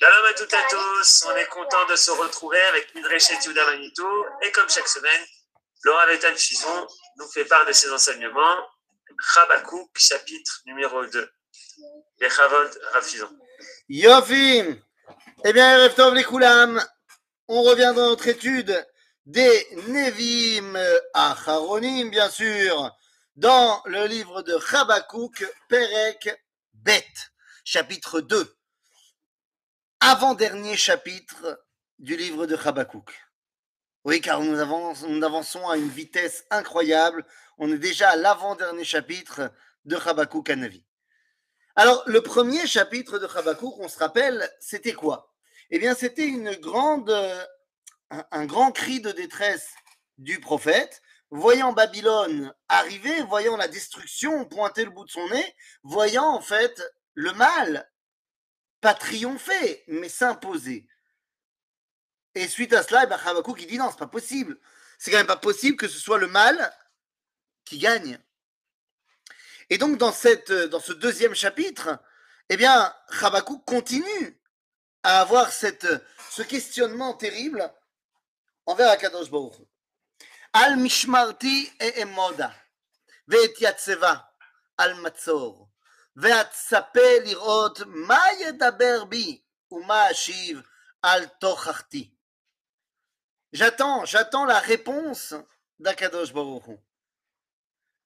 Shalom à toutes et à tous, on est content de se retrouver avec Midreshet Yuda Manitou et comme chaque semaine, Laura Vetan Chizon nous fait part de ses enseignements. Chabakouk, chapitre numéro 2. Les Chavod Rafizon. Yofim Eh bien, Erev les Koulam, on revient dans notre étude des Nevim Acharonim, bien sûr, dans le livre de Chabakouk, Perek Bet, chapitre 2 avant-dernier chapitre du livre de Habakkuk. Oui, car nous avançons, à une vitesse incroyable. On est déjà à l'avant-dernier chapitre de Habakkuk Navi. Alors, le premier chapitre de Habakkuk, on se rappelle, c'était quoi? Eh bien, c'était une grande, un, un grand cri de détresse du prophète, voyant Babylone arriver, voyant la destruction pointer le bout de son nez, voyant en fait le mal pas triompher, mais s'imposer. Et suite à cela, eh ben, Habakkuk, il dit non, c'est pas possible. C'est quand même pas possible que ce soit le mal qui gagne. Et donc, dans, cette, dans ce deuxième chapitre, eh bien, continue à avoir cette, ce questionnement terrible envers Akadosh Baruch. Al mishmarti e emoda, ve'et yatseva, al matzor. והצפה לראות מה ידבר בי ומה אשיב על תוכחתי. J'attends, j'attends la réponse d'Akadosh Baruch Hu.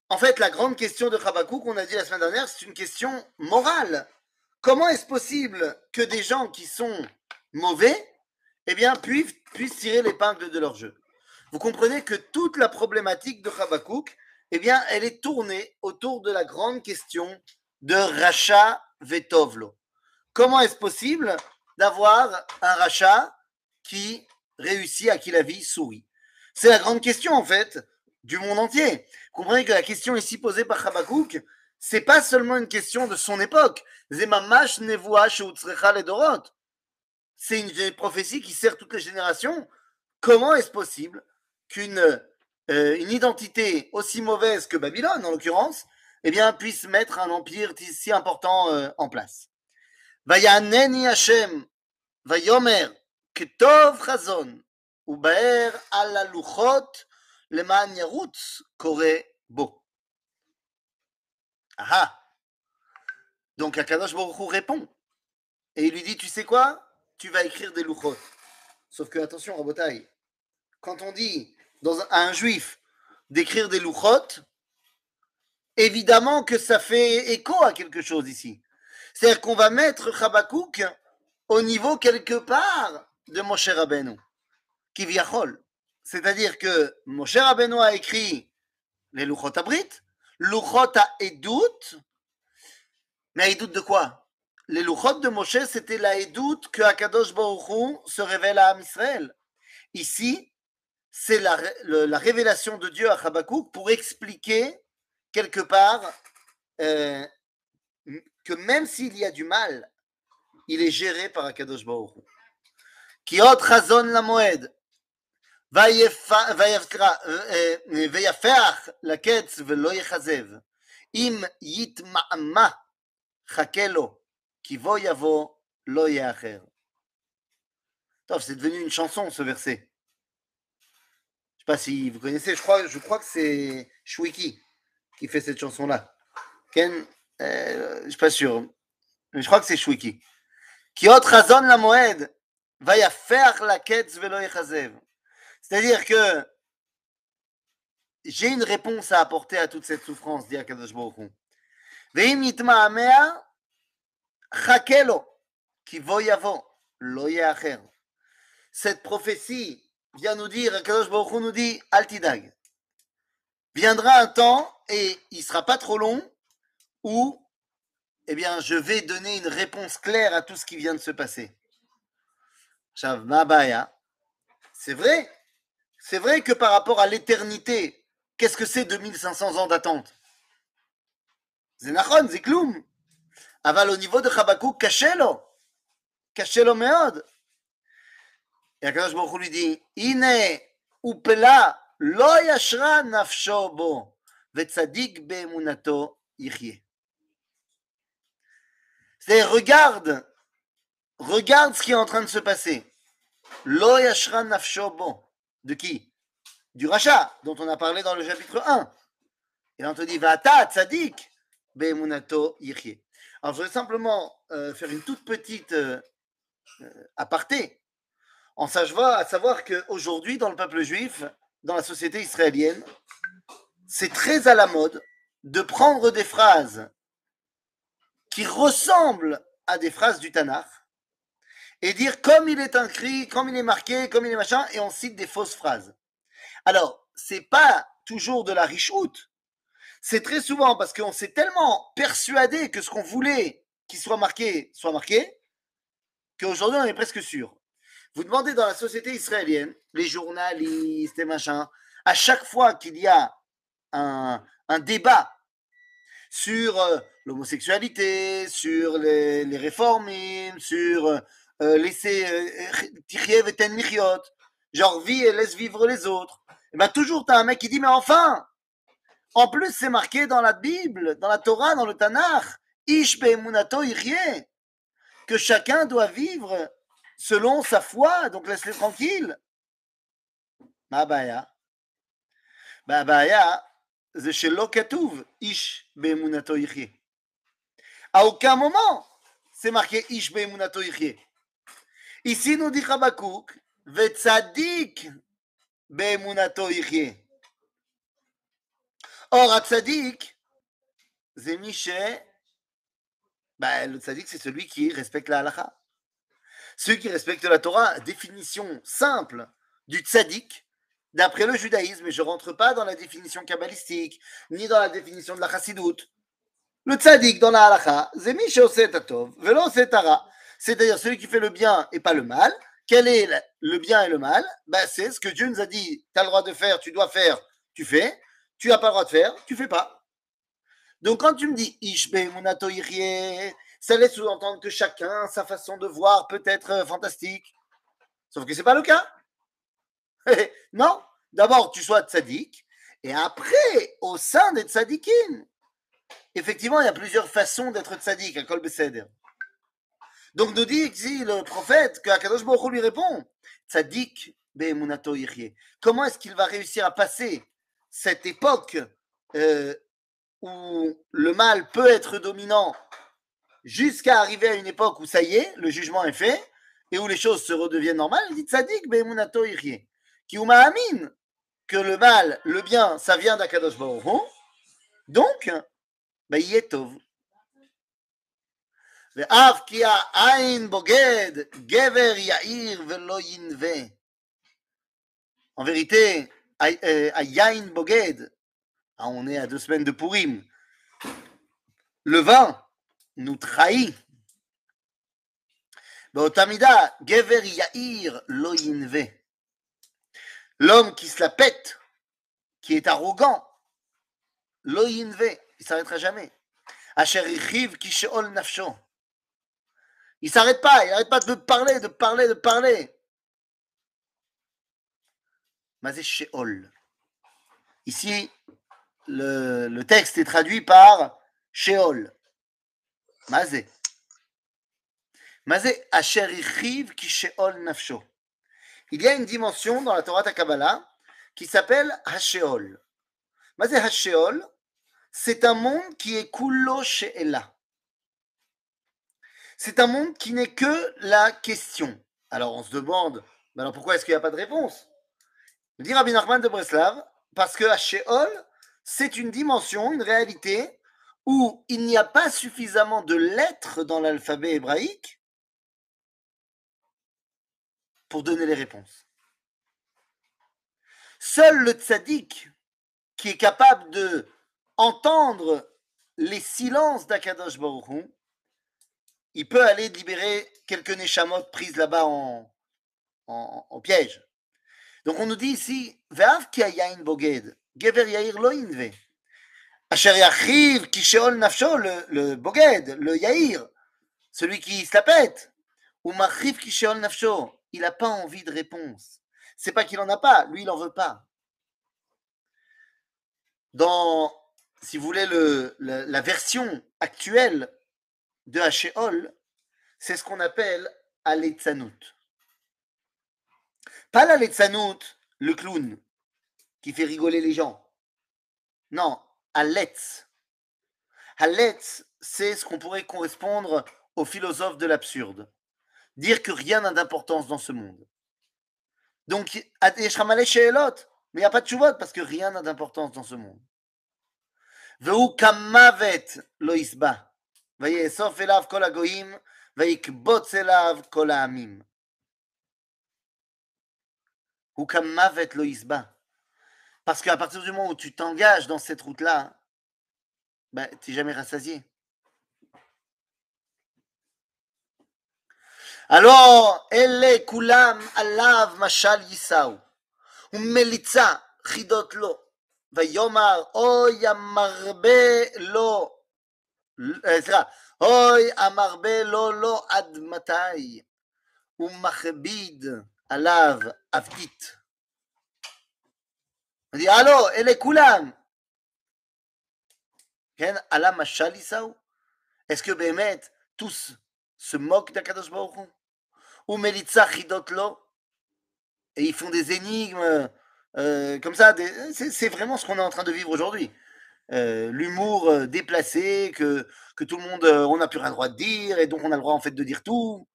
En fait, la grande question de Habakkuk, qu'on a dit la semaine dernière, c'est une question morale. Comment est-ce possible que des gens qui sont mauvais, eh bien, puissent, puissent tirer l'épingle de leur jeu Vous comprenez que toute la problématique de Habakkuk, eh bien, elle est tournée autour de la grande question de rachat vetovlo. Comment est-ce possible d'avoir un rachat qui réussit à qui la vie sourit? C'est la grande question en fait du monde entier. Vous comprenez que la question ici posée par Habakkuk, c'est pas seulement une question de son époque. C'est une prophétie qui sert toutes les générations. Comment est-ce possible qu'une euh, une identité aussi mauvaise que Babylone, en l'occurrence, eh bien, puisse mettre un empire si important euh, en place. Vayaneni Hashem, Vayomer, Ketov Chazon, Ubaer ala luchot, leman yarutz, kore bo. Ah Donc Akadosh Baruch Hu répond. Et il lui dit, tu sais quoi? Tu vas écrire des luchot. Sauf que, attention, Rabotai, quand on dit dans un, à un juif d'écrire des luchot, évidemment que ça fait écho à quelque chose ici. C'est-à-dire qu'on va mettre Chabakouk au niveau quelque part de Moshe Rabbeinu, qui viachol. C'est-à-dire que Moshe Rabbeinu a écrit les Luchot Abrit, Luchot Edut, mais Edut de quoi? Les Luchot de Moshe, c'était la Edut que Akadosh Baruch se révèle à Israël. Ici, c'est la, la, révélation de Dieu à Chabakouk pour expliquer quelque part euh, que même s'il y a du mal, il est géré par Akadosh Baruch Hu. Kiot chazon la moed, ויפח לקץ ולא יכזב. אם יתמהמה, חכה לו, כי בוא יבוא, לא יאחר. Top, c'est devenu une chanson ce verset. Je sais pas si vous connaissez, je crois, je crois que c'est Shwiki qui fait cette chanson-là. Ken, euh, je suis pas sûr. Mais je crois que c'est Shwiki. Qui autre razon la moed va y faire la quête velo C'est-à-dire que j'ai une réponse à apporter à toute cette souffrance, dit Akadosh Baruch Hu. Chakelo ki vo yavo lo yacher. Cette prophétie vient nous dire, Akadosh Baruch nous dit, altidag. Viendra un temps, et il ne sera pas trop long, où eh bien, je vais donner une réponse claire à tout ce qui vient de se passer. C'est vrai. C'est vrai que par rapport à l'éternité, qu'est-ce que c'est 2500 ans d'attente? Zenachon, Zikloum. Aval au niveau de Chabakou, cachez-le. Cachez-le. Et Akadosh Baruch lui dit, Ine, upela, לא ישרה נפשו בו, וצדיק באמונתו יחיה. C'est regarde, regarde ce qui est en train de se passer. Lo yashra nafsho bo. De qui Du rachat, dont on a parlé dans le chapitre 1. Et là, on te dit, Vata tzadik be'emunato yichye. Alors, je voudrais simplement euh, faire une toute petite euh, euh, aparté, en savoir, à savoir qu'aujourd'hui, dans le peuple juif, dans la société israélienne, c'est très à la mode de prendre des phrases qui ressemblent à des phrases du Tanakh et dire comme il est inscrit, comme il est marqué, comme il est machin, et on cite des fausses phrases. Alors, c'est pas toujours de la richoute. C'est très souvent parce qu'on s'est tellement persuadé que ce qu'on voulait qu'il soit marqué soit marqué, qu'aujourd'hui on est presque sûr. Vous demandez dans la société israélienne, les journalistes et machin, à chaque fois qu'il y a un, débat sur euh, l'homosexualité, sur les, réformes, sur euh, laisser Tiriev et genre vie et laisse vivre les autres. Et bien toujours, tu as un mec qui dit, mais enfin, en plus c'est marqué dans la Bible, dans la Torah, dans le Tanakh, Ish Munato que chacun doit vivre selon sa foi, donc laisse-les tranquilles. Ma baya. Ma baya, c'est chez Lokatouv, Ish Be'emunato À aucun moment, c'est marqué Ish Be'emunato Ici, nous dit Habakkuk, Vetzadik Be'emunato Or, à Tzadik, c'est bah, le Tzadik, c'est celui qui respecte la halakha. Ceux qui respectent la Torah, définition simple du Tzadik, d'après le judaïsme, et je ne rentre pas dans la définition kabbalistique, ni dans la définition de la chassidoute. Le Tzadik dans la Setara c'est-à-dire celui qui fait le bien et pas le mal. Quel est le bien et le mal? Ben, C'est ce que Dieu nous a dit, tu as le droit de faire, tu dois faire, tu fais. Tu n'as pas le droit de faire, tu fais pas. Donc quand tu me dis ça laisse sous-entendre que chacun, sa façon de voir peut être euh, fantastique. Sauf que ce n'est pas le cas. non, d'abord tu sois tzaddik, et après, au sein des tzaddikim, effectivement, il y a plusieurs façons d'être tzaddik à Kol donc nous dit le prophète que Akadosh Baruch lui répond Tzadik be'emunato Comment est-ce qu'il va réussir à passer cette époque euh, où le mal peut être dominant jusqu'à arriver à une époque où ça y est, le jugement est fait et où les choses se redeviennent normales Il dit Tzadik be'emunato yichye. Qui amin que le mal, le bien, ça vient d'Akadosh Baruch Donc, ben, il est tov. ואף כי העין בוגד, גבר יאיר ולא ינווה. En vérité, Yain Boged, on est à deux semaines de Purim, le vin nous trahit. L'homme qui se la pète, qui est arrogant, lo yinve, il s'arrêtera jamais. Asher sheol nafsho. Il s'arrête pas, il n'arrête pas de parler, de parler, de parler. Sheol. Ici, le, texte est traduit par Sheol. Nafsho. Il y a une dimension dans la Torah Kabbalah qui s'appelle Hasheol. Mazé Hasheol, c'est un monde qui est Kullo She'ela c'est un monde qui n'est que la question. Alors on se demande, alors pourquoi est-ce qu'il n'y a pas de réponse? Dit Rabbi Nachman de Breslav, parce que à Sheol, c'est une dimension, une réalité où il n'y a pas suffisamment de lettres dans l'alphabet hébraïque pour donner les réponses. Seul le tzaddik qui est capable de entendre les silences d'Akadosh Baruch il peut aller libérer quelques Neshamot prises là-bas en, en, piège. Donc on nous dit ici, Ve'av ki boged, gever yair. Asher yachiv ki sheol nafsho, le, boged, le yair, celui qui se la pète. Ou machiv ki sheol nafsho, il n'a pas envie de réponse. C'est pas qu'il en a pas, lui il en veut pas. Dans, si vous voulez, le, la version actuelle de Hachéol, c'est ce qu'on appelle à l'etzanout. Pas la letzanout, le clown, qui fait rigoler les gens. Non, Haletz. Haletz, c'est ce qu'on pourrait correspondre au philosophe de l'absurde. Dire que rien n'a d'importance dans ce monde. Donc, chez Elot, mais il n'y a pas de chouvot parce que rien n'a d'importance dans ce monde. Veu kamavet lo isba. Vayesof elav kol agoim, vayikbotz elav kol haamim. Hu kamavet lo isba. Parce qu'à partir du moment où tu t'engages dans cette route-là, ben, tu n'es jamais rassasié. Alors, אלה כולם עליו משל יישאו, ומליצה חידות לו, ויאמר אוי המרבה לו, סליחה, אוי המרבה לו לא עד מתי, ומכביד עליו אבטית. אמרתי, הלו, אלה כולם. כן, על המשל יישאו? Est-ce que באמת tous se moquent d'Akadosh Baruch Hu? Ou Melitza Chidot Lo? Et ils font des énigmes euh, comme ça, c'est vraiment ce qu'on est en train de vivre aujourd'hui. Euh, L'humour euh, déplacé, que, que tout le monde, euh, on n'a plus rien le droit de dire, et donc on a le droit en fait de dire tout.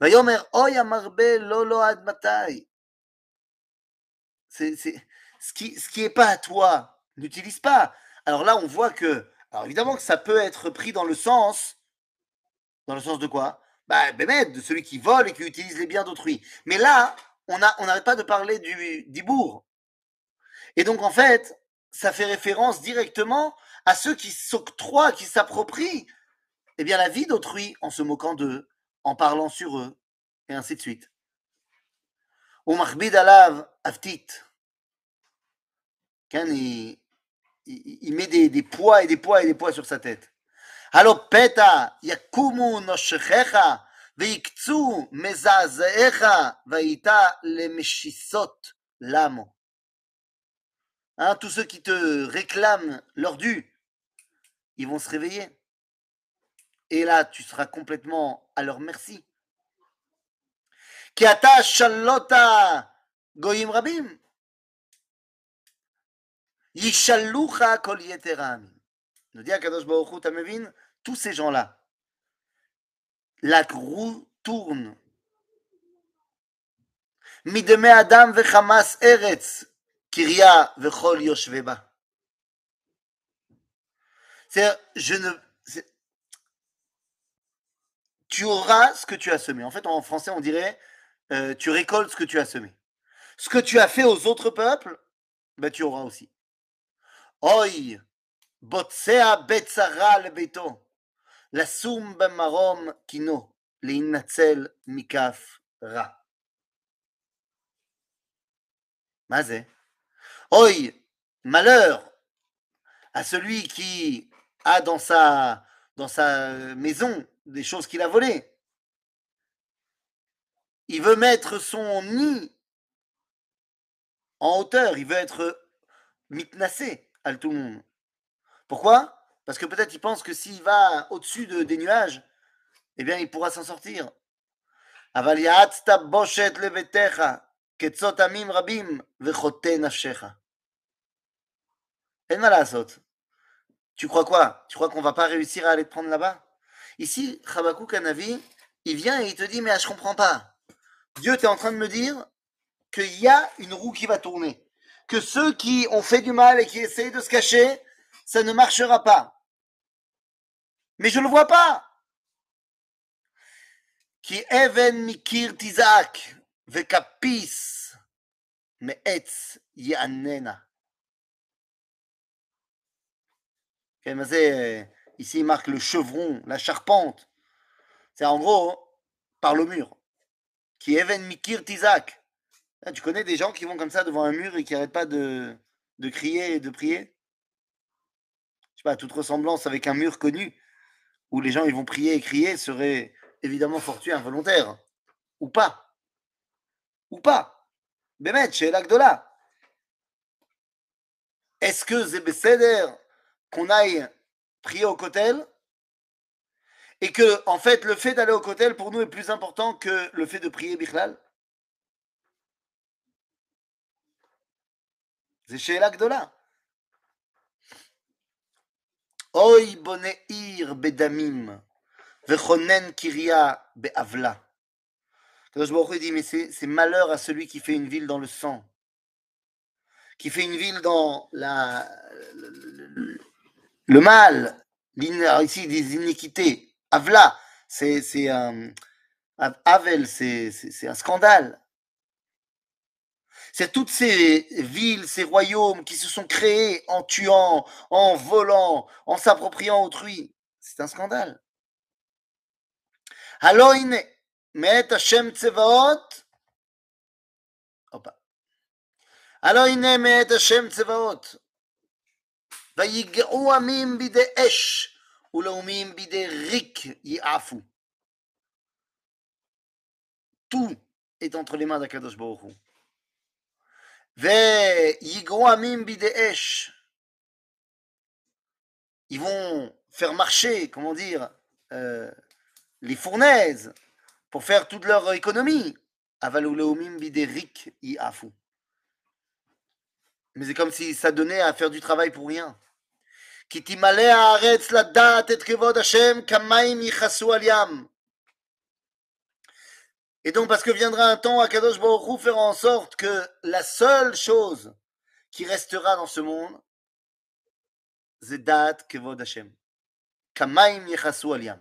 Vayomer, oya marbe lolo ad matai. C'est ce qui ce qui est pas à toi, n'utilise pas. Alors là, on voit que, alors évidemment que ça peut être pris dans le sens, dans le sens de quoi? Bah, de celui qui vole et qui utilise les biens d'autrui. Mais là, on n'arrête pas de parler du d'Ibourg. Et donc, en fait, ça fait référence directement à ceux qui s'octroient, qui s'approprient eh bien, la vie d'autrui en se moquant d'eux, en parlant sur eux, et ainsi de suite. Aftit. Il, met des, des, poids et des poids et des poids sur sa tête. Alors, Peta, Yakumu Noshechecha, Veikzu Mezazeecha, Vaita Lemeshissot Lamo. Hein, tous ceux qui te réclament leur dû, ils vont se réveiller. Et là, tu seras complètement à leur merci. Ki ata shalota goyim rabim. Yishalucha kol Nous dit Akadosh Baruch Hu, Tamevin, tous ces gens-là, la roue tourne. Mideme Adam vechamas eretz, kiria vechol yoshveba. C'est-à-dire, je ne. Tu auras ce que tu as semé. En fait, en français, on dirait euh, tu récoltes ce que tu as semé. Ce que tu as fait aux autres peuples, ben, tu auras aussi. Oi, botsea betzara le beto. לשום במרום קינו, להינצל מכף רע. מה זה? Oi, malheur à celui qui a dans sa, dans sa maison des choses qu'il a volées. Il veut mettre son nid en hauteur, il veut être mitnassé Pourquoi? Parce que peut-être il pense que s'il va au-dessus de, des nuages, eh bien, il pourra s'en sortir. Tu crois quoi? Tu crois qu'on va pas réussir à aller te prendre là-bas? Ici, Chabakou Kanavi, il vient et il te dit, mais je comprends pas. Dieu, tu es en train de me dire qu'il y a une roue qui va tourner. Que ceux qui ont fait du mal et qui essayent de se cacher, ça ne marchera pas. Mais je ne le vois pas. Qui even mikir tizak vekapis me'etz yanena. Ici, il marque le chevron, la charpente. C'est en gros par le mur. Qui even mikir tizak. Tu connais des gens qui vont comme ça devant un mur et qui n'arrêtent pas de, crier et de prier? Je sais pas, toute ressemblance avec un mur connu où les gens ils vont prier et crier serait évidemment fortuit involontaire. Ou pas. Ou pas. Bémet, chez l'Agdola. Est-ce que c'est qu'on aille prier au Kotel? Et que, en fait, le fait d'aller au Kotel, pour nous, est plus important que le fait de prier Bichlal? C'est chez Gdola. Oy boneir bedamim, vechonen kiria be'avla. Kadosh dit, mais c'est malheur à celui qui fait une ville dans le sang, qui fait une ville dans la, le, le mal, ici des iniquités. Avla, c'est un. Avel, c'est un scandale. C'est toutes ces villes, ces royaumes qui se sont créés en tuant, en volant, en s'appropriant autrui. C'est un scandale. Haloine, met Hashem Tsevaot. Opa. Haloine, met Hashem Tsevaot. ויגעו עמים בידי אש, ולאומים בידי ריק יעפו. Tout est entre les mains d'Akadosh Baruch Hu. ils vont faire marcher, comment dire, euh, les fournaises pour faire toute leur économie. Mais c'est comme si ça donnait à faire du travail pour rien. Et donc, parce que viendra un temps à Kadosh Baruch faire en sorte que la seule chose qui restera dans ce monde, c'est Dat Kevod Hashem. Kamaim Yechasu Aliam.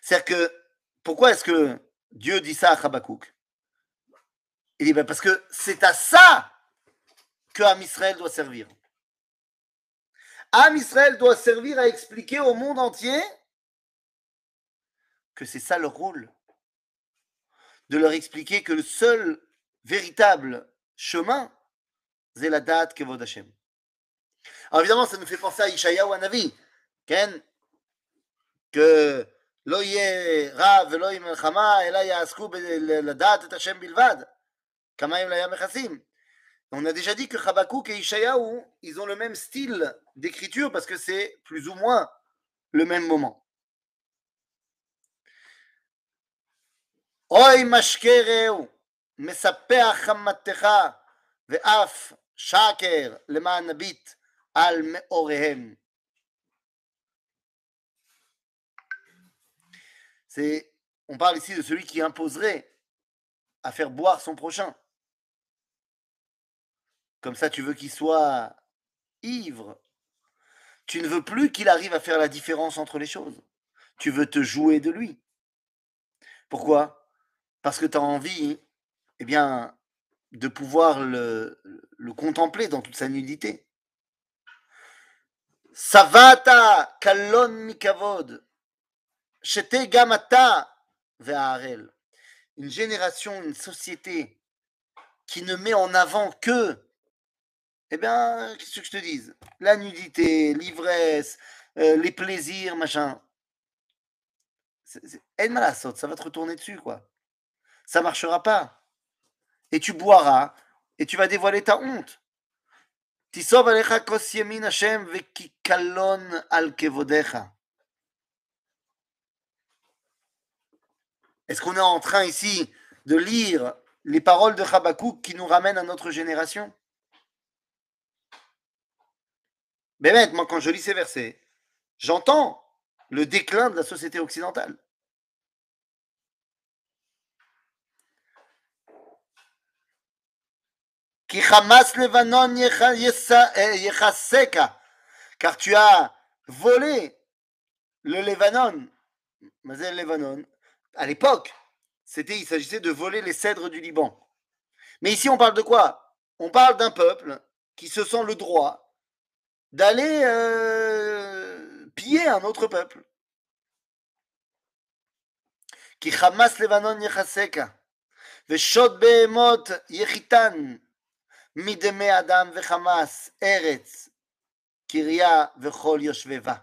C'est-à-dire que, pourquoi est-ce que Dieu dit ça à Habakkuk? Il dit, ben parce que c'est à ça que Am Israël doit servir. Am Israël doit servir à expliquer au monde entier que c'est ça leur rôle de leur expliquer que le seul véritable chemin, c'est la date que Hashem. Alors évidemment, ça nous fait penser à Ishaïa ou à Navi, que kamaim la mechasim. On a déjà dit que Chabakouk et Ishayahu, ils ont le même style d'écriture parce que c'est plus ou moins le même moment. אוי משקה רעהו, מספח חמתך, ואף שקר למען נביט על מאוריהם. C'est, on parle ici de celui qui imposerait à faire boire son prochain. Comme ça, tu veux qu'il soit ivre. Tu ne veux plus qu'il arrive à faire la différence entre les choses. Tu veux te jouer de lui. Pourquoi Parce que tu as envie, eh bien, de pouvoir le, le contempler dans toute sa nudité. Savata kalon mikavod, shete gamata ve'arel. Une génération, une société qui ne met en avant que, eh bien, qu'est-ce que je te dise? La nudité, l'ivresse, euh, les plaisirs, machin. C'est, ça va te retourner dessus, quoi ça ne marchera pas. Et tu boiras et tu vas dévoiler ta honte. Est-ce qu'on est en train ici de lire les paroles de Habakkuk qui nous ramènent à notre génération? Mais moi quand je lis ces versets, j'entends le déclin de la société occidentale. Car tu as volé le Levanon. Mais Levanon, à l'époque, c'était, il s'agissait de voler les cèdres du Liban. Mais ici, on parle de quoi? On parle d'un peuple qui se sent le droit d'aller euh, piller un autre peuple. Qui Hamas Levanon Yechaseka, מדמי אדם וחמאס, ארץ, קריה וכל יושבבה.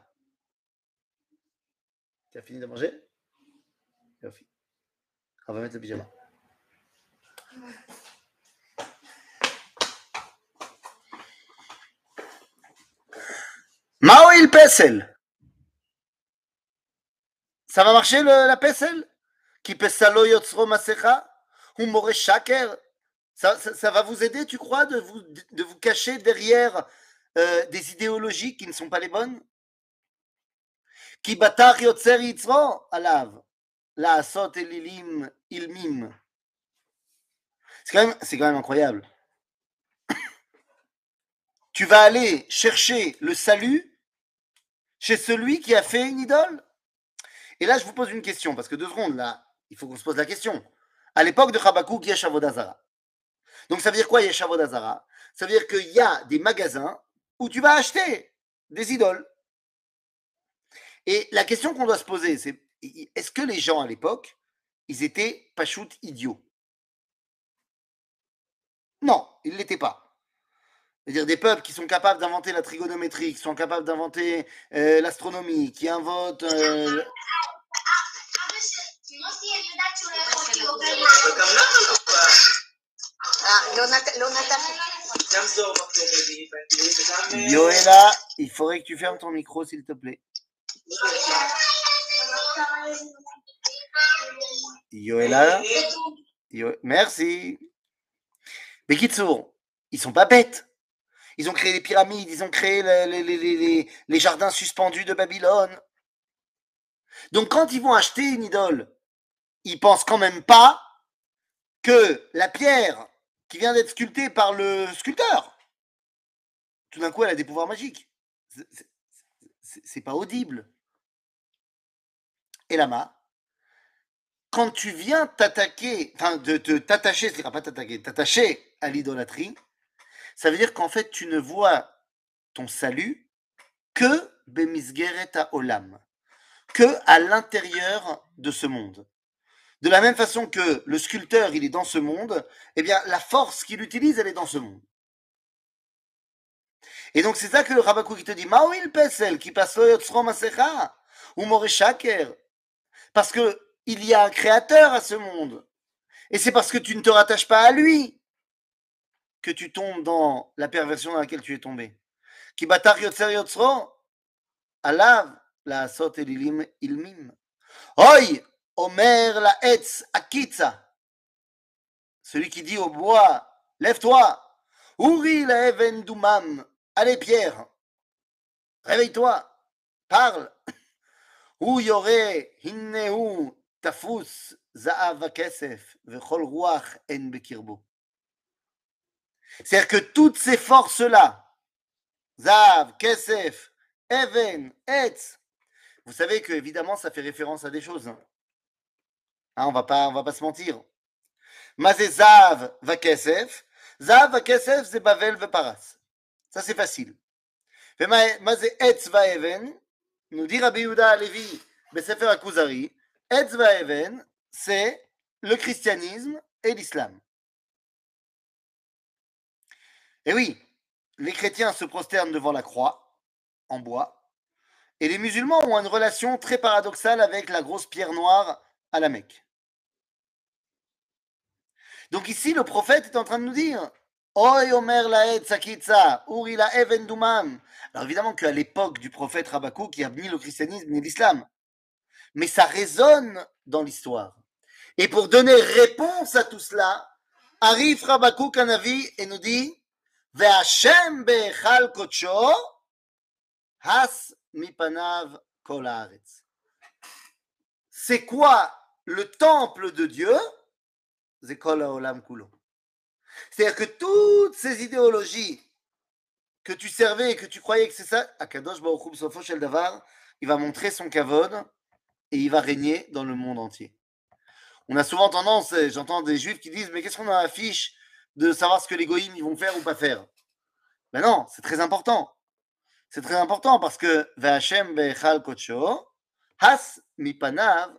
Tu as fini de manger יופי. On va mettre le pyjama. מה הועיל פסל? Ça va marcher le, la pesel Qui pesalo yotzro masecha Ou more shaker Ça, va vous aider, tu crois, de vous, de vous cacher derrière euh, des idéologies qui ne sont pas les bonnes? C'est quand même incroyable. Tu vas aller chercher le salut chez celui qui a fait une idole? Et là, je vous pose une question, parce que deux secondes, là, il faut qu'on se pose la question. À l'époque de Habakkuk, Yesh Avodazara. Donc, ça veut dire quoi, Yesh Avodazara Ça veut dire qu'il y a des magasins où tu vas acheter des idoles. Et la question qu'on doit se poser, c'est est-ce que les gens à l'époque, ils étaient pachout idiots? Non, ils ne l'étaient pas. C'est-à-dire des peuples qui sont capables d'inventer la trigonométrie, qui sont capables d'inventer euh, l'astronomie, qui inventent... euh, Yo est là, il faudrait que tu fermes ton micro s'il te plaît. Yo est là. Yo... Merci. Mais Kitsour, ils sont pas bêtes. Ils ont créé les pyramides, ils ont créé les, les, les, les jardins suspendus de Babylone. Donc quand ils vont acheter une idole, ils pensent quand même pas que la pierre qui vient d'être sculptée par le sculpteur, tout d'un coup elle a des pouvoirs magiques. C'est- c'est- C'est c'est pas audible. Et Lama, quand tu viens t'attaquer, enfin de t'attacher, c'est-à-dire pas t'attaquer, t'attacher à l'idolâtrie, ça veut dire qu'en fait tu ne vois ton salut que bemisgeret olam, que à l'intérieur de ce monde. De la même façon que le sculpteur il est dans ce monde, eh bien la force qu'il utilise elle est dans ce monde. Et donc c'est ça que le Rabakou qui te dit, Maouil pesel qui passe masecha ou more shaker, parce que il y a un créateur à ce monde. Et c'est parce que tu ne te rattaches pas à lui que tu tombes dans la perversion dans laquelle tu es tombé. Ki batar alav la asot elilim ilmim. Oi, omer la etz akitza. Celui qui dit au bois, lève-toi. Uri la even dumam. Allez Pierre, réveille-toi, parle. Où y aurait hinnehu tafus za'av kesef vechol ruach en bekirbo. C'est-à-dire que toutes ces forces-là, Zav, Kesef, Even, Etz, vous savez que évidemment ça fait référence à des choses. Hein, Hein, on va pas, on va pas se mentir. Zav va Zav Bavel ve Paras. Ça c'est facile. Mais ma- Mazé Etz va Even, nous dit Rabbi Yehuda Levi, Besefer Akuzari, Etz va Even, c'est le christianisme et l'islam. Et oui, les chrétiens se prosternent devant la croix, en bois, et les musulmans ont une relation très paradoxale avec la grosse pierre noire à la Mecque. Donc ici, le prophète est en train de nous dire Oy Omer Laed Sakitsa, Urila Even Dumam. Alors évidemment qu'à l'époque du prophète Rabakou, qui a ni le christianisme ni l'islam. Mais ça résonne dans l'histoire. Et pour donner réponse à tout cela, arrive Rabakou Kanavi et nous dit C'est quoi le temple de Dieu kol haolam kulo. C'est-à-dire que toutes ces idéologies que tu servais et que tu croyais que c'est ça, Akadosh Baruch Hu davar, il va montrer son kavod et il va régner dans le monde entier. On a souvent tendance, j'entends des juifs qui disent, mais qu'est-ce qu'on a affiche de savoir ce que les goïms ils vont faire ou pas faire? Ben non, c'est très important. C'est très important parce que Ve'Hashem be'echal kodsho, has mipanav.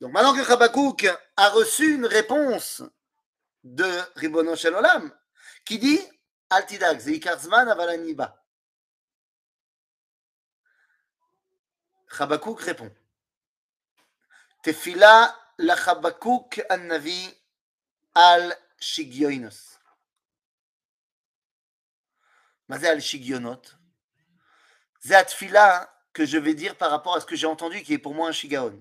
Donc maintenant que Habakkuk a reçu une réponse de Ribono Shel Olam, qui dit Al tidag, ze ikar zman aval ani ba. Habakkuk répond Tefila la Habakkuk an-Navi al shigioinos. מה זה על שיגיונות? זה התפילה que je vais dire par rapport à ce que j'ai entendu qui est pour moi un shigaon.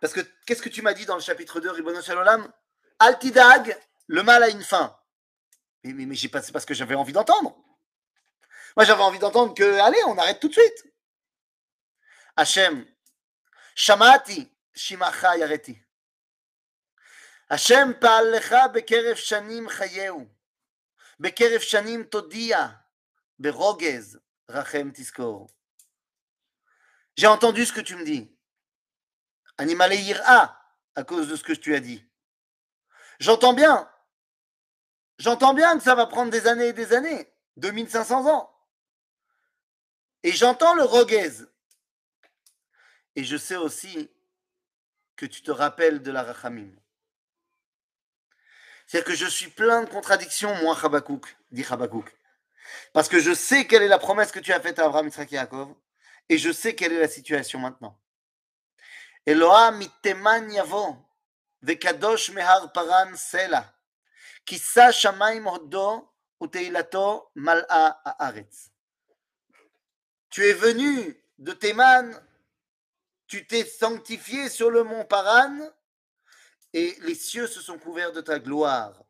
Parce que qu'est-ce que tu m'as dit dans le chapitre 2, Ribono Altidag, le mal a une fin. Mais, mais, mais j'ai pas, c'est pas ce que j'avais envie d'entendre. Moi, j'avais envie d'entendre que, allez, on arrête tout de suite. Hachem, Shamati, Shimacha Yareti. Hachem pa'alecha bekerev shanim chayeu. Bekerev shanim todia. Berogez, rachem tiskor. J'ai entendu ce que tu me dis. Animalé ira à cause de ce que tu as dit. J'entends bien. J'entends bien que ça va prendre des années et des années. 2500 ans. Et j'entends le roguez. Et je sais aussi que tu te rappelles de la rachamim. C'est-à-dire que je suis plein de contradictions, moi, Chabakouk, dit Chabakouk. Parce que je sais quelle est la promesse que tu as faite à Abraham, Yaakov, et je sais quelle est la situation maintenant. Yavo, mehar paran uteilato. Tu es venu de Théman, tu t'es sanctifié sur le mont Paran, et les cieux se sont couverts de ta gloire.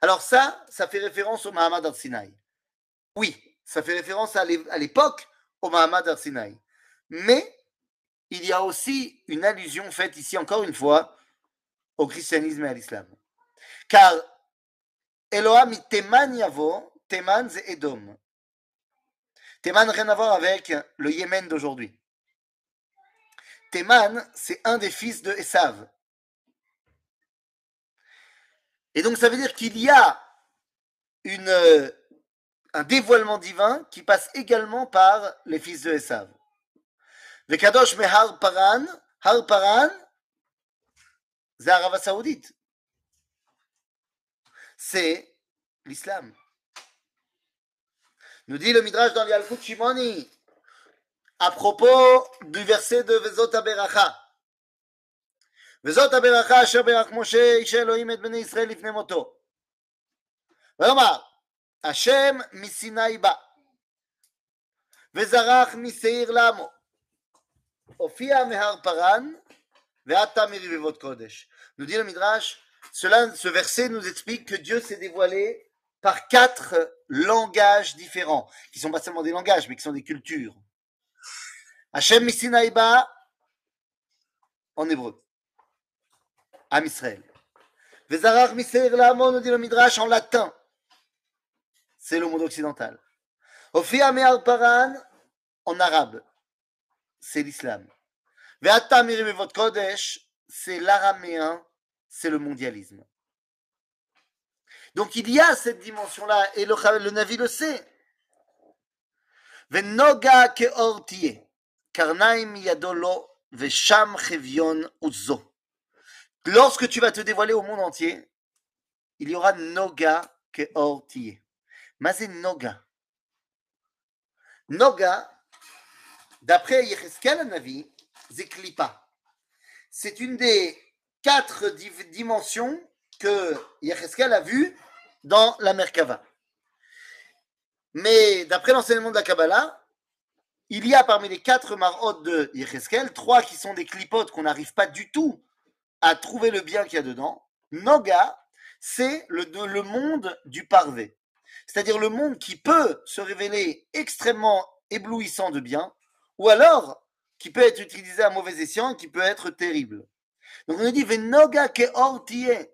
Alors ça, ça fait référence au Mahamad al-Sinaï. Oui, ça fait référence à l'époque au Mahamad al-Sinaï. Mais il y a aussi une allusion faite ici, encore une fois, au christianisme et à l'islam. Car Elohim Teman Yavo, Teman c'est Edom. Teman, rien à voir avec le Yémen d'aujourd'hui. Teman, c'est un des fils de Esav. Et donc, ça veut dire qu'il y a une, un dévoilement divin qui passe également par les fils de Esav. Le Kadosh me Har Paran, Har Paran, c'est Arabie Saoudite. C'est l'islam. Nous dit le Midrash dans l'Yalkut Shimoni, à propos du verset de Vezot Aberacha. וזאת הברכה אשר ברך משה איש אלוהים את בני ישראל לפני מותו. ויאמר, השם מסיני בא, וזרח משעיר לעמו. הופיע מהר פרן, ועתה מרבבות קודש. Nous dit le Midrash, cela, ce verset nous explique que Dieu s'est dévoilé par quatre langages différents, qui sont pas seulement des langages, mais qui sont des cultures. Hachem Misinaï Ba, en hébreu. Am Israël. Vezarach Miseir Lamo, nous dit le Midrash en latin. C'est le monde occidental. Ophia Mehar Paran, en arabe. C'est l'islam. Ve'ata Mirivevot Kodesh, c'est l'araméen, c'est le mondialisme. Donc il y a cette dimension-là, et le, le Navi le sait. Yadolo. Lorsque tu vas te dévoiler au monde entier, il y aura Noga Keor Tiye. C'est Noga. Noga, d'après Yecheskel Navi, c'est Klipa. C'est une des quatre dimensions que Yecheskel a vues dans la Merkava. Mais d'après l'enseignement de la Kabbalah, il y a parmi les quatre marot de Yecheskel, trois qui sont des clipotes qu'on n'arrive pas du tout à trouver le bien qu'il y a dedans. Noga, c'est le, le monde du parvé c'est-à-dire le monde qui peut se révéler extrêmement éblouissant de bien, ou alors qui peut être utilisé à mauvais escient et qui peut être terrible. Donc on nous dit Venoga keortiye.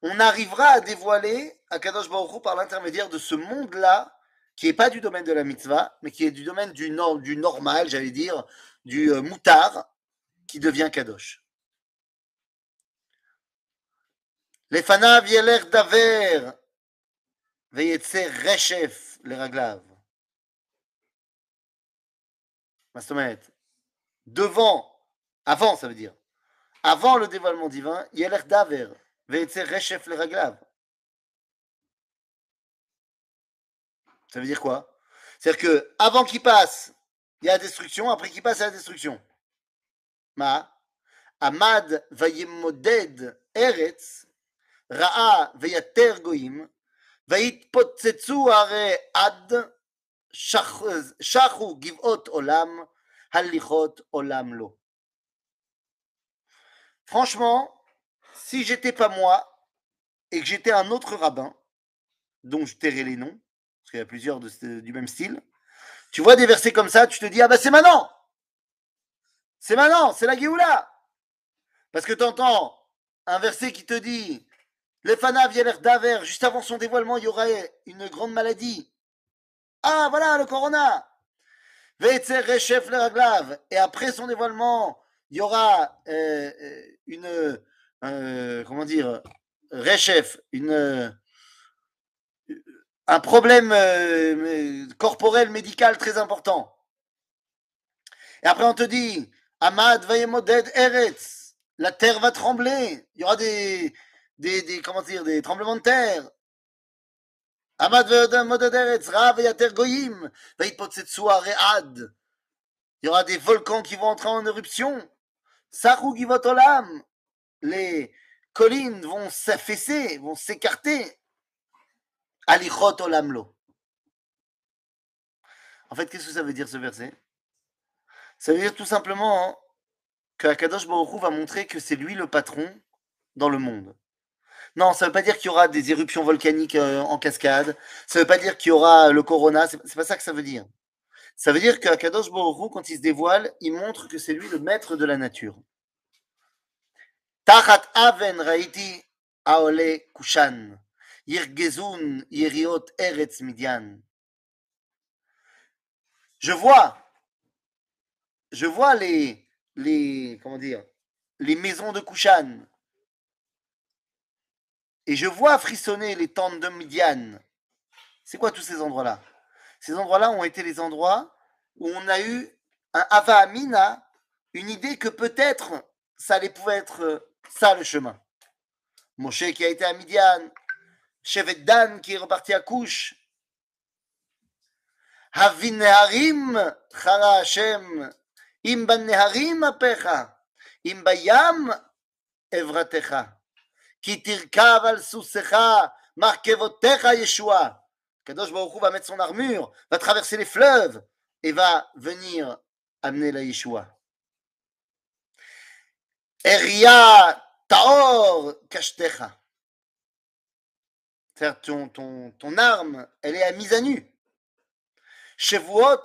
On arrivera à dévoiler à Kadosh Baruch par l'intermédiaire de ce monde-là qui n'est pas du domaine de la mitzvah, mais qui est du domaine du, du normal, j'allais dire, du euh, moutard, qui devient Kadosh. Les fanav yeler daver ויצא רשף לרגליו. מה זאת אומרת? Devant, avant ça veut dire, avant le dévoilement divin, ילך דבר ויצא רשף לרגליו. Ça veut dire quoi C'est-à-dire que avant qu'il passe, il y a la destruction, après qu'il passe, il y a la destruction. מה? עמד וימודד ארץ, ראה ויתר גויים, ויתפוצצו הרי עד shachu givot olam, halichot olam lo. Franchement, si j'étais pas moi et que j'étais un autre rabbin, dont je tairai les noms, parce qu'il y a plusieurs de ce- du même style, tu vois des versets comme ça, tu te dis, ah bah c'est maintenant C'est maintenant, c'est la Géoula Parce que tu entends un verset qui te dit, les fanav l'air d'aver, juste avant son dévoilement, il y aurait une grande maladie. Ah voilà, le corona. Et après son dévoilement, il y aura euh, une, euh, comment dire, reshef, une, euh, un problème corporel, médical très important. Et après on te dit, Amad vayemoded eretz, la terre va trembler, il y aura des, des, comment dire, des tremblements de terre. Il y aura des volcans qui vont entrer en éruption. Les collines vont s'affaisser, vont s'écarter. Alichot olamlo. En fait, qu'est-ce que ça veut dire ce verset? Ça veut dire tout simplement hein, que Akadosh Baruch va montrer que c'est lui le patron dans le monde. Non, ça veut pas dire qu'il y aura des éruptions volcaniques euh, en cascade. Ça veut pas dire qu'il y aura le corona. C'est pas ça que ça veut dire. Ça veut dire qu'Akadosh Hu, quand il se dévoile, il montre que c'est lui le maître de la nature. Je vois, je vois les, les, comment dire, les maisons de Kushan. Et je vois frissonner les tentes de Midian. C'est quoi tous ces endroits-là? Ces endroits-là ont été les endroits où on a eu un Ava Amina, une idée que peut-être ça allait pouvoir être euh, ça le chemin. Moshe qui a été à Midian, Shevet Dan qui est reparti à Couche. Havineharim chara Hashem, im banneharim apecha, im bayam evratecha, tirkav al susecha, markevotecha Yeshua. Kadosh Baruch va mettre son armure, va traverser les fleuves et va venir amener la Yeshua. Eria taor kashtecha. Ton, ton, ton arme, elle est à mise à nu.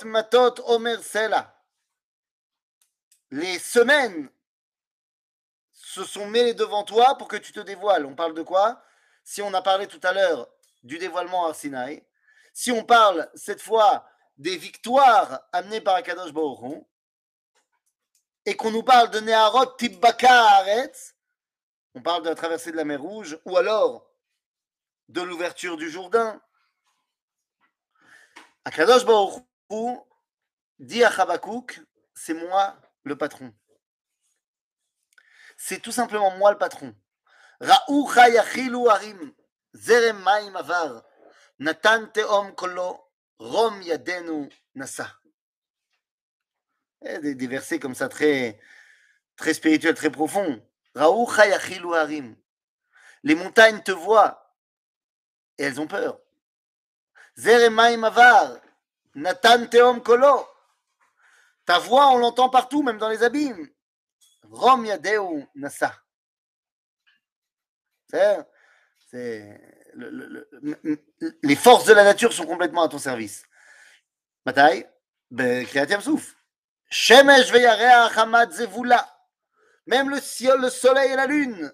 Matot omer sela. Les semaines se sont mêlées devant toi pour que tu te dévoiles. On parle de quoi? Si on a parlé tout à l'heure du dévoilement à Sinaï, si on parle cette fois des victoires amenées par Akadosh Hu, et qu'on nous parle de Neharot Tibbaka on parle de la traversée de la mer Rouge, ou alors de l'ouverture du Jourdain. Akadosh Baruch dit à Habakkuk, c'est moi le patron. C'est tout simplement moi le patron. Ra'u chayachilu harim, zerem maim avar, natan teom kolo, rom yadenu nasa. Eh, Des, versets comme ça très, très spirituels, très profonds. Ra'u chayachilu harim. Les montagnes te voient et elles ont peur. Zeremaim avar, Natan teom kolo. Ta voix, on l'entend partout, même dans les abîmes. Rom yadeu nasa. C'est, c'est le- le- le- m- m- les forces de la nature sont complètement à ton service. Matai, ben, Kriyat Yamsouf. Shemesh veyareach hamad zevula. Même le ciel, le soleil et la lune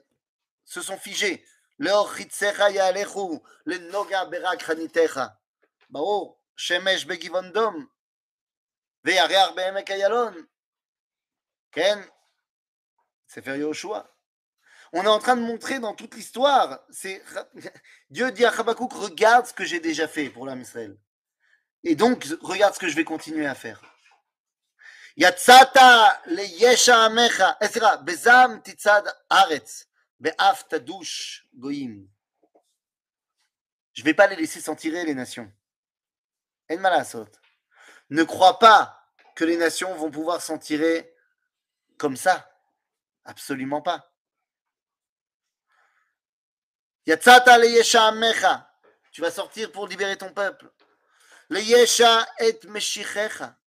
se sont figés. לאור חיציך יהלכו, לנוגע ברק חניתך. ברור, שמש בגבעון דום, וירח בעמק איילון. כן, faire Yoshua. On est en train de montrer dans toute l'histoire. C'est Dieu dit à Habakkuk regarde ce que j'ai déjà fait pour l'âme Et donc regarde ce que je vais continuer à faire. Yatsata le yesha amecha. Bezam titzad aretz be'af tadush goyim. Je vais pas les laisser s'en tirer les nations. En malasot. Ne crois pas que les nations vont pouvoir s'en tirer comme ça. Absolument pas. Yatsata le Yesha Mecha. Tu vas sortir pour libérer ton peuple. Le Yesha et Meshichecha.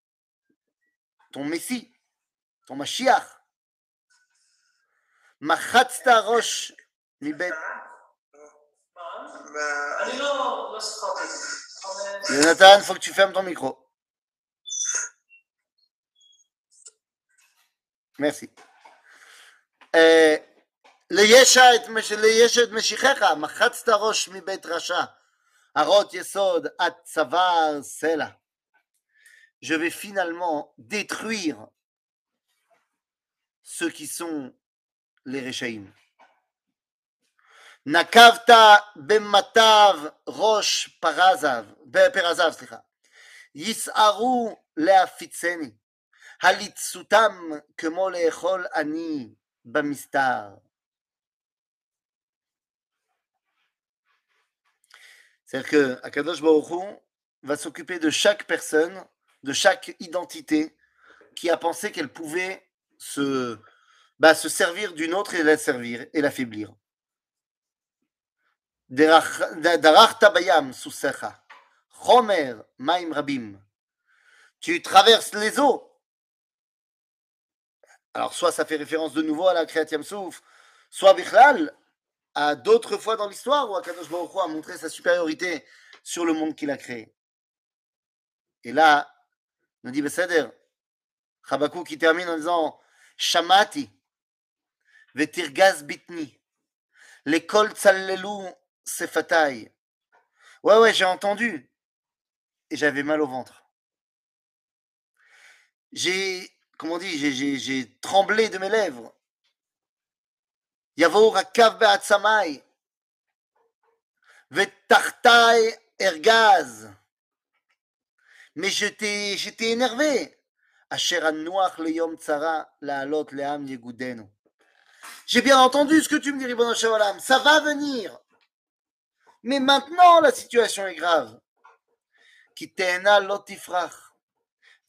Ton Messie, ton Mashiach. Machatzta Rosh Mibet. Jonathan, faut que tu fermes ton micro. Merci. Euh, לישע את מש- לישע את משיחך, מחצת ראש מבית רשע, הרות יסוד עד צוואר סלע. Je vais finalement détruire ceux qui sont les Réchaïm. Nakavta bematav rosh parazav, be- perazav, סליחה. יסערו להפיצני, הליצותם כמו לאכול אני Bamistar. C'est-à-dire que Akadosh Baruch va s'occuper de chaque personne, de chaque identité qui a pensé qu'elle pouvait se, bah, se servir d'une autre et la servir et l'affaiblir. Tu traverses les eaux alors, soit ça fait référence de nouveau à la Kriyat Souf, soit Bichlal, à d'autres fois dans l'histoire où Akadosh Baruch a montré sa supériorité sur le monde qu'il a créé. Et là, nous dit Beseder, Chabakou qui termine en disant Shamati, Vetirgaz bitni, l'école tsallelou sefatai. Ouais, ouais, j'ai entendu. Et j'avais mal au ventre. J'ai, comment on dit, j'ai tremblé de mes lèvres. Yavor akav be'atzamai. Vetartai ergaz. Mais j'étais énervé. Asher anuach le yom tsara la'alot le'am yegudenu. J'ai bien entendu ce que tu me dis, Ribon ça va venir. Mais maintenant, la situation est grave. Qui Kitena lotifrach.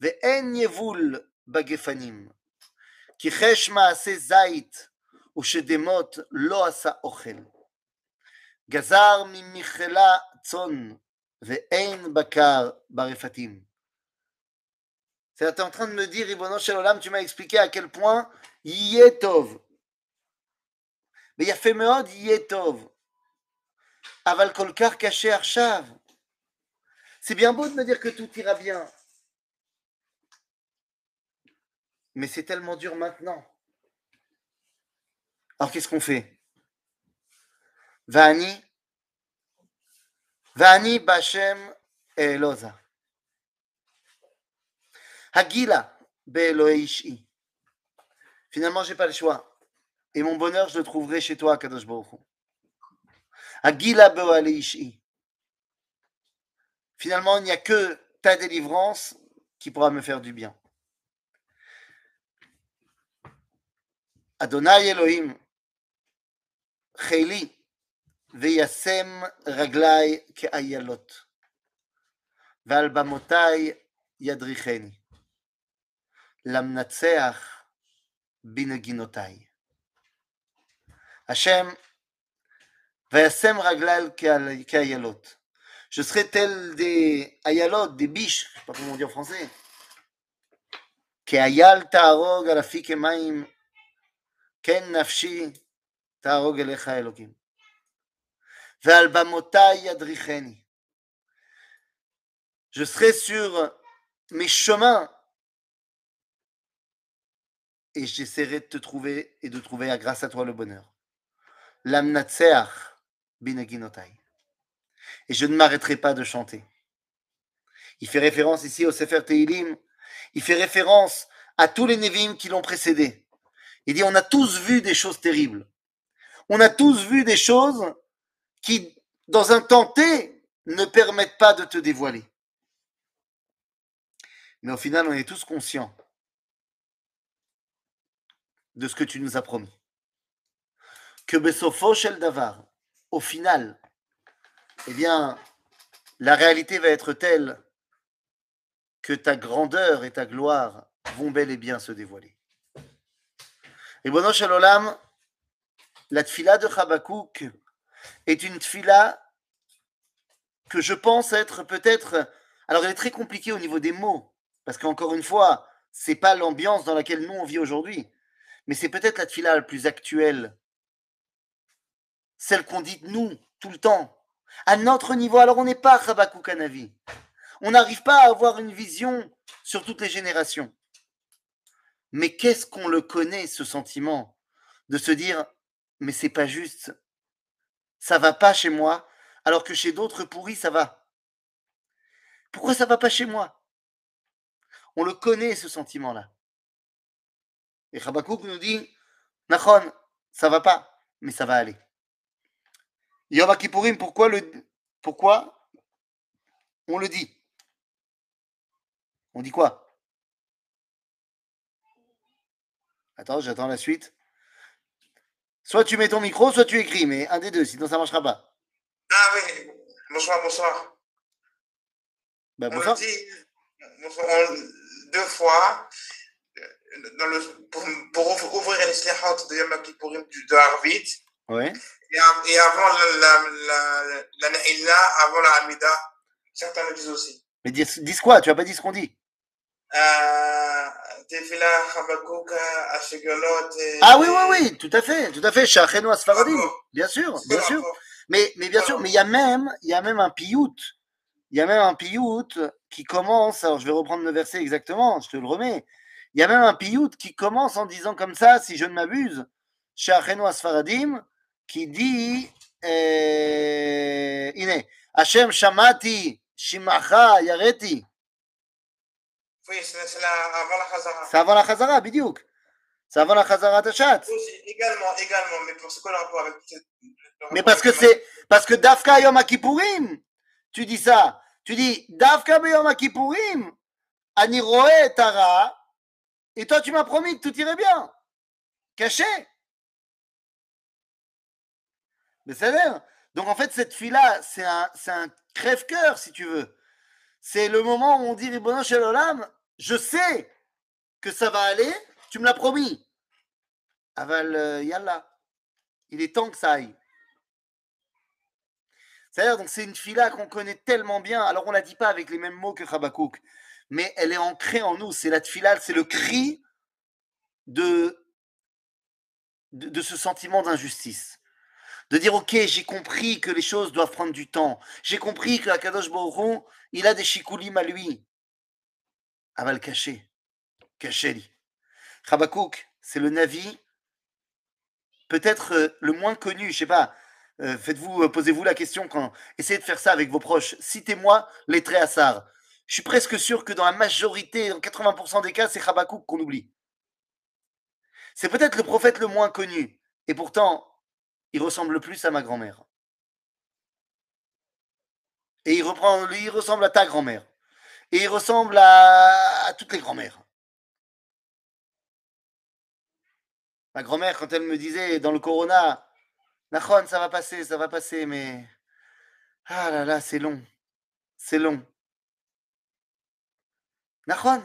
Ve'en yevoul בגפנים. כי חש מעשה זית ושדמות לא עשה אוכל. גזר ממכלה צאן, ואין בקר ברפתים. Tu es en train de me dire, Ribono Olam, tu m'as expliqué à quel point Yetov. Mais יפה מאוד יהיה טוב. אבל כל כך קשה עכשיו. C'est bien beau de me dire que tout ira bien. Mais c'est tellement dur maintenant. Alors qu'est-ce qu'on fait? Vani, Vani Bashem Eloza. Hagila Be'elohei Finalement, j'ai pas le choix. Et mon bonheur, je le trouverai chez toi, Kadosh Baruch. Hagila Finalement, il n'y a que ta délivrance qui pourra me faire du bien. Adonai Elohim, חילי וישם רגלי כאיילות, ועל במותיי ידריכני, למנצח בנגינותיי. השם, וישם רגלי כאל- כאיילות. Je serai tel des ayalot, des biches, je sais pas comment on dit en français. כאייל תהרוג על אפיקי מים, כן נפשי תהרוג אליך אלוקים. ועל במותיי ידריכני. Je serai sur mes chemins et j'essaierai de te trouver et de trouver grâce à toi le bonheur. Lamnatseach bineginotai. Et je ne m'arrêterai pas de chanter. Il fait référence ici au Sefer Teilim. Il fait référence à tous les Nevi'im qui l'ont précédé. Il dit on a tous vu des choses terribles. On a tous vu des choses qui, dans un temps ne permettent pas de te dévoiler. Mais au final, on est tous conscients de ce que tu nous as promis. Que Besofo Shel Davar, au final, eh bien, la réalité va être telle que ta grandeur et ta gloire vont bel et bien se dévoiler. Et Bono Olam, la tfila de Habakkuk est une tfila que je pense être peut-être Alors, elle est très compliquée au niveau des mots, parce qu'encore une fois, c'est pas l'ambiance dans laquelle nous on vit aujourd'hui, mais c'est peut-être la tefila la plus actuelle, celle qu'on dit nous tout le temps, à notre niveau. Alors, on n'est pas Rabakou Kanavi. On n'arrive pas à avoir une vision sur toutes les générations. Mais qu'est-ce qu'on le connaît, ce sentiment de se dire, mais c'est pas juste, ça va pas chez moi, alors que chez d'autres pourris, ça va. Pourquoi ça va pas chez moi? On le connaît, ce sentiment-là. Et Rabakouk nous dit, Nachon, ça va pas, mais ça va aller. Yom Kippourim, pourquoi, le, pourquoi on le dit? On dit quoi? Attends, j'attends la suite. Soit tu mets ton micro, soit tu écris, mais un des deux, sinon ça ne marchera pas. Ah oui, bonsoir, bonsoir. On bonsoir. dit bonsoir, on- deux fois dans le, pour, pour ouvrir les slihot de Yom Kippourim du- de Harvit Ouais. et, et avant la, la, la, la Naïla, avant la Hamida, certains le disent aussi. Mais dis, dis quoi? Tu as pas dit ce qu'on dit? Ah oui, oui, oui, tout à fait, tout à fait. Shachenu Asfaradim, bien sûr, bien sûr. Mais, mais bien sûr, mais il y a même, il y a même un piout. Il y a même un piout qui commence. Alors, je vais reprendre le verset exactement. Je te le remets. Il y a même un piout qui commence en disant comme ça, si je ne m'abuse, Shachenu Asfaradim, qui dit, euh, Ine, Hashem Shamati Shimacha Yareti. Oui, c'est avant la Chazara. C'est avant la Chazara, bidiouk. C'est avant la Chazara Tachat. Également, également, mais pour ce qu'on a rapport avec... Mais parce que c'est parce que Dafka Yom Kippourim, tu dis ça. Tu dis Dafka Yom Kippourim, Ani Roé Tara, et toi tu m'as promis que tout irait bien. Caché. Mais ça l'air. Donc en fait, cette fille-là, c'est un, un crève-cœur, si tu veux. C'est le moment où on dit Ribono Shel Olam, je sais que ça va aller, tu me l'as promis. Aval, euh, yallah. Il est temps que ça aille. C'est-à-dire, donc c'est une fila qu'on connaît tellement bien. Alors, on la dit pas avec les mêmes mots que Habakkuk, mais elle est ancrée en nous. C'est la tfila, c'est le cri de, de, ce sentiment d'injustice. De dire, OK, j'ai compris que les choses doivent prendre du temps. J'ai compris que Akadosh Baruch Hu, il a des chikoulim à lui. Ah, va le cacher. Cacher. Habakkuk, c'est le Navi, peut-être euh, le moins connu, je sais pas. Euh, Faites-vous, euh, posez-vous la question quand essayez de faire ça avec vos proches. Citez-moi les traits Assar. Je suis presque sûr que dans la majorité, dans 80% des cas, c'est Habakkuk qu'on oublie. C'est peut-être le prophète le moins connu, et pourtant, il ressemble le plus à ma grand-mère. Et il reprend, il ressemble à ta grand-mère. Et il ressemble à, toutes les grand-mères. Ma grand-mère, quand elle me disait dans le corona, Nahon, ça va passer, ça va passer, mais. Ah là là, c'est long. C'est long. Nahon,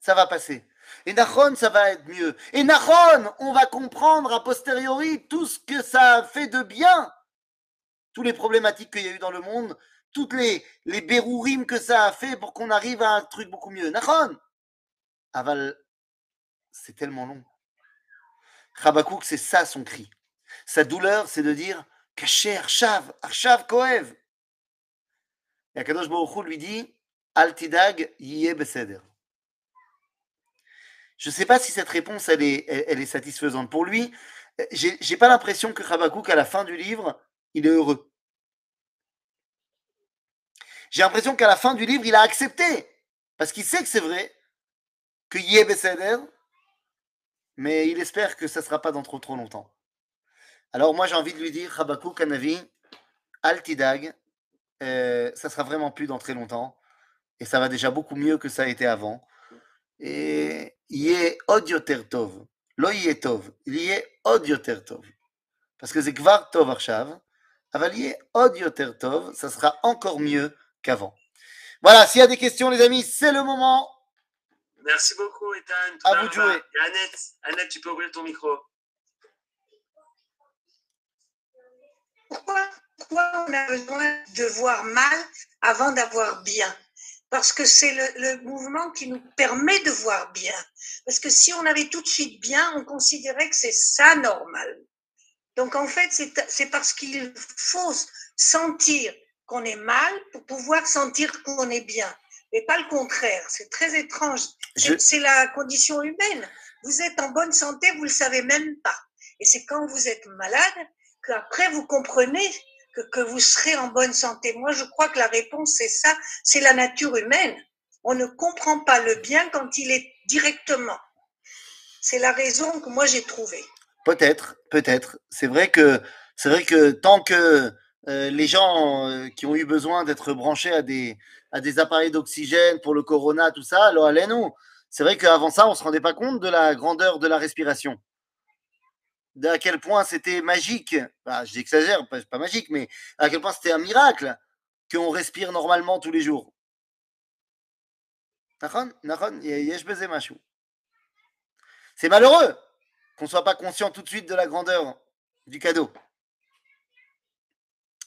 ça va passer. Et Nahon, ça va être mieux. Et Nahon, on va comprendre a posteriori tout ce que ça fait de bien. Tous les problématiques qu'il y a eu dans le monde, toutes les, les que ça a fait pour qu'on arrive à un truc beaucoup mieux. Nahon Aval, c'est tellement long. Habakkuk, c'est ça son cri. Sa douleur, c'est de dire Caché, Arshav, Arshav Koev. Et Akadosh Baruch Hu lui dit Al tidag yeh beseder. Je ne sais pas si cette réponse est, satisfaisante pour lui. J'ai pas l'impression que Habakkuk, à la fin du livre, il est heureux. J'ai l'impression qu'à la fin du livre, il a accepté. Parce qu'il sait que c'est vrai, que yeh beseder, mais il espère que ça ne sera pas dans trop trop longtemps. Alors moi j'ai envie de lui dire, Habakkuk Kanavi, Altidag, euh, ça sera vraiment plus dans très longtemps, et ça va déjà beaucoup mieux que ça a été avant. Et yé od yoter tov, lo yé tov, il y est od yoter tov. Parce que c'est kvar tov arshav, aval yé od yoter tov, ça sera encore mieux qu'avant. Voilà, s'il y a des questions les amis, c'est le moment. Merci beaucoup, Ethan. À vous de jouer. Et Annette, Annette, tu peux ouvrir ton micro. Pourquoi, pourquoi on a besoin de voir mal avant d'avoir bien? Parce que c'est le, le mouvement qui nous permet de voir bien. Parce que si on avait tout de suite bien, on considérait que c'est ça normal. Donc en fait, c'est parce qu'il faut sentir qu'on est mal pour pouvoir sentir qu'on est bien. Et pas le contraire. C'est très étrange. Je- c'est la condition humaine. Vous êtes en bonne santé, vous le savez même pas. Et c'est quand vous êtes malade qu'après vous comprenez que, que vous serez en bonne santé. Moi, je crois que la réponse, c'est ça, c'est la nature humaine. On ne comprend pas le bien quand il est directement. C'est la raison que moi j'ai trouvée. Peut-être, peut-être. C'est vrai que tant que euh, les gens euh, qui ont eu besoin d'être branchés à des appareils d'oxygène pour le corona, tout ça, alors allez nous. C'est vrai qu'avant ça, on se rendait pas compte de la grandeur de la respiration, d'à quel point c'était magique. Bah, J'exagère, pas, pas magique, mais à quel point c'était un miracle qu'on respire normalement tous les jours. C'est malheureux qu'on soit pas conscient tout de suite de la grandeur du cadeau.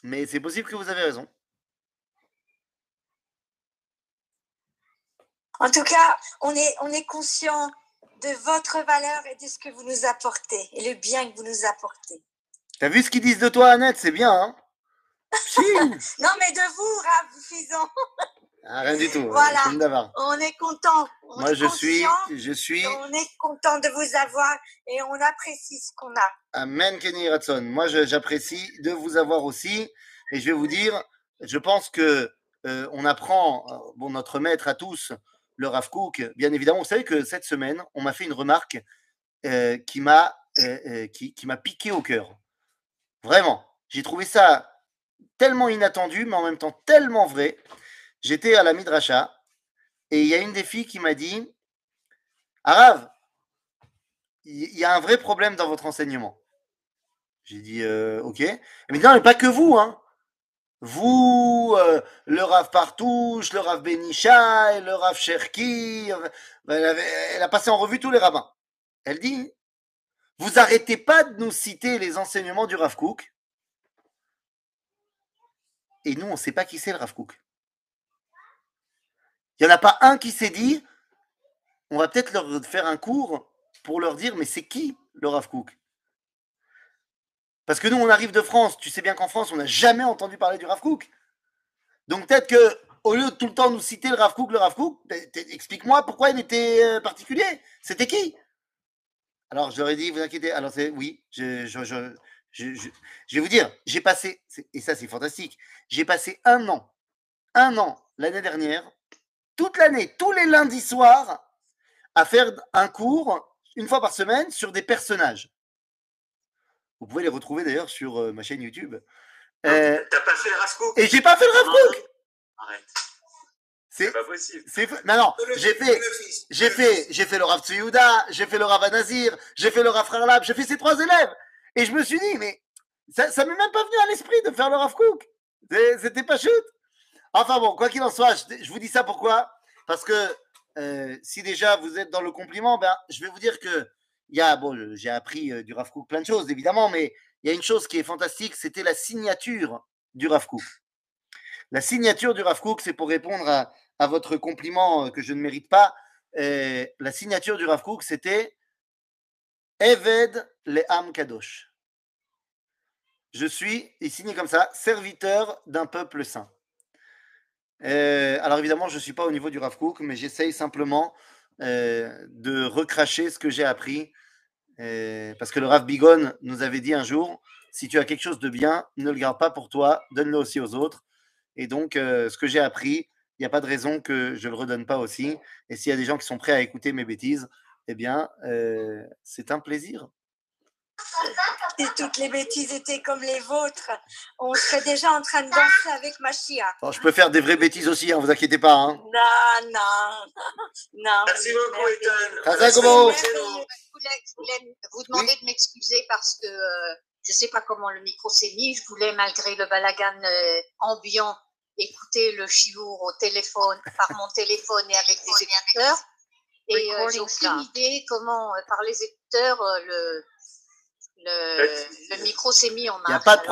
Mais c'est possible que vous avez raison. En tout cas, on est, on est conscient de votre valeur et de ce que vous nous apportez et le bien que vous nous apportez. T'as vu ce qu'ils disent de toi, Annette? C'est bien, hein? Non, mais de vous, Rav Fison, Ah, Rien du tout. Voilà. une davar. on est content. On Moi, est je suis, je suis, On est content de vous avoir et on apprécie ce qu'on a. Amen Kenny Ratson. Moi, j'apprécie de vous avoir aussi. Et je vais vous dire, je pense que euh, on apprend, euh, bon, notre maître à tous, le Rav Kook, bien évidemment. Vous savez que cette semaine, on m'a fait une remarque euh, qui m'a qui, qui m'a piqué au cœur. Vraiment. J'ai trouvé ça tellement inattendu, mais en même temps tellement vrai. J'étais à la Midrasha et il y a une des filles qui m'a dit Arav, il y, a un vrai problème dans votre enseignement. J'ai dit euh, Ok. Mais non, mais pas que vous, hein. Vous, euh, le Rav Partouche, le Rav Benichai, le Rav Cherki, elle, elle a passé en revue tous les rabbins. Elle dit Vous arrêtez pas de nous citer les enseignements du Rav Kook. Et nous, on ne sait pas qui c'est le Rav Kook. Il n'y en a pas un qui s'est dit On va peut-être leur faire un cours pour leur dire Mais c'est qui le Rav Kook? Parce que nous, on arrive de France. Tu sais bien qu'en France, on n'a jamais entendu parler du Rav Kook. Donc peut-être que au lieu de tout le temps nous citer le Rav Kook, le Rav Kook, explique-moi pourquoi il était euh, particulier. C'était qui? Alors ai dit, vous inquiétez. Alors c'est oui, je, je, vais vous dire, j'ai passé, et ça c'est fantastique, j'ai passé un an, un an l'année dernière, toute l'année, tous les lundis soirs, à faire un cours une fois par semaine sur des personnages. Vous pouvez les retrouver d'ailleurs sur euh, ma chaîne YouTube. Euh, T'as pas fait le et j'ai pas fait le Rav Kook. Arrête. C'est pas possible. non non, j'ai fait j'ai fait j'ai fait le Rav j'ai fait le Rav Anazir, j'ai fait le Rav j'ai fait ces trois élèves et je me suis dit mais ça ça m'est même pas venu à l'esprit de faire le Rav. C'est- C'était pas chute. Enfin bon, quoi qu'il en soit, je, vous dis ça pourquoi? Parce que euh, si déjà vous êtes dans le compliment, ben je vais vous dire que bon, le- j'ai appris euh, du Rav Kook plein de choses évidemment, mais il y a une chose qui est fantastique, c'était la signature du Rav Kook. La signature du Rav Kook, c'est pour répondre à, votre compliment euh, que je ne mérite pas. La signature du Rav Kook, c'était Eved Le'am Kadosh. Je suis, il signé comme ça, serviteur d'un peuple saint. Euh, alors évidemment, je ne suis pas au niveau du Rav mais j'essaye simplement euh, de recracher ce que j'ai appris. euh, parce que le Rav Bigon nous avait dit un jour, si tu as quelque chose de bien, ne le garde pas pour toi, donne-le aussi aux autres. Et donc, ce que j'ai appris, il n'y a pas de raison que je ne le redonne pas aussi. Et s'il y a des gens qui sont prêts à écouter mes bêtises, eh bien, c'est un plaisir. Si toutes les bêtises étaient comme les vôtres, on serait déjà en train de danser avec Machia. Alors, je peux faire des vraies bêtises aussi, hein, vous inquiétez pas. Hein. Non, non, non. Merci beaucoup, Ethan. Merci. Je voulais, je voulais vous demander de m'excuser parce que euh, je ne sais pas comment le micro s'est mis. Je voulais, malgré le balagan euh, ambiant, écouter le chiour au téléphone, par mon téléphone et avec des écouteurs. Et euh, j'ai aucune idée comment, euh, par les écouteurs, euh, le, le, le micro s'est mis en Il n'y a marche. pas de Alors,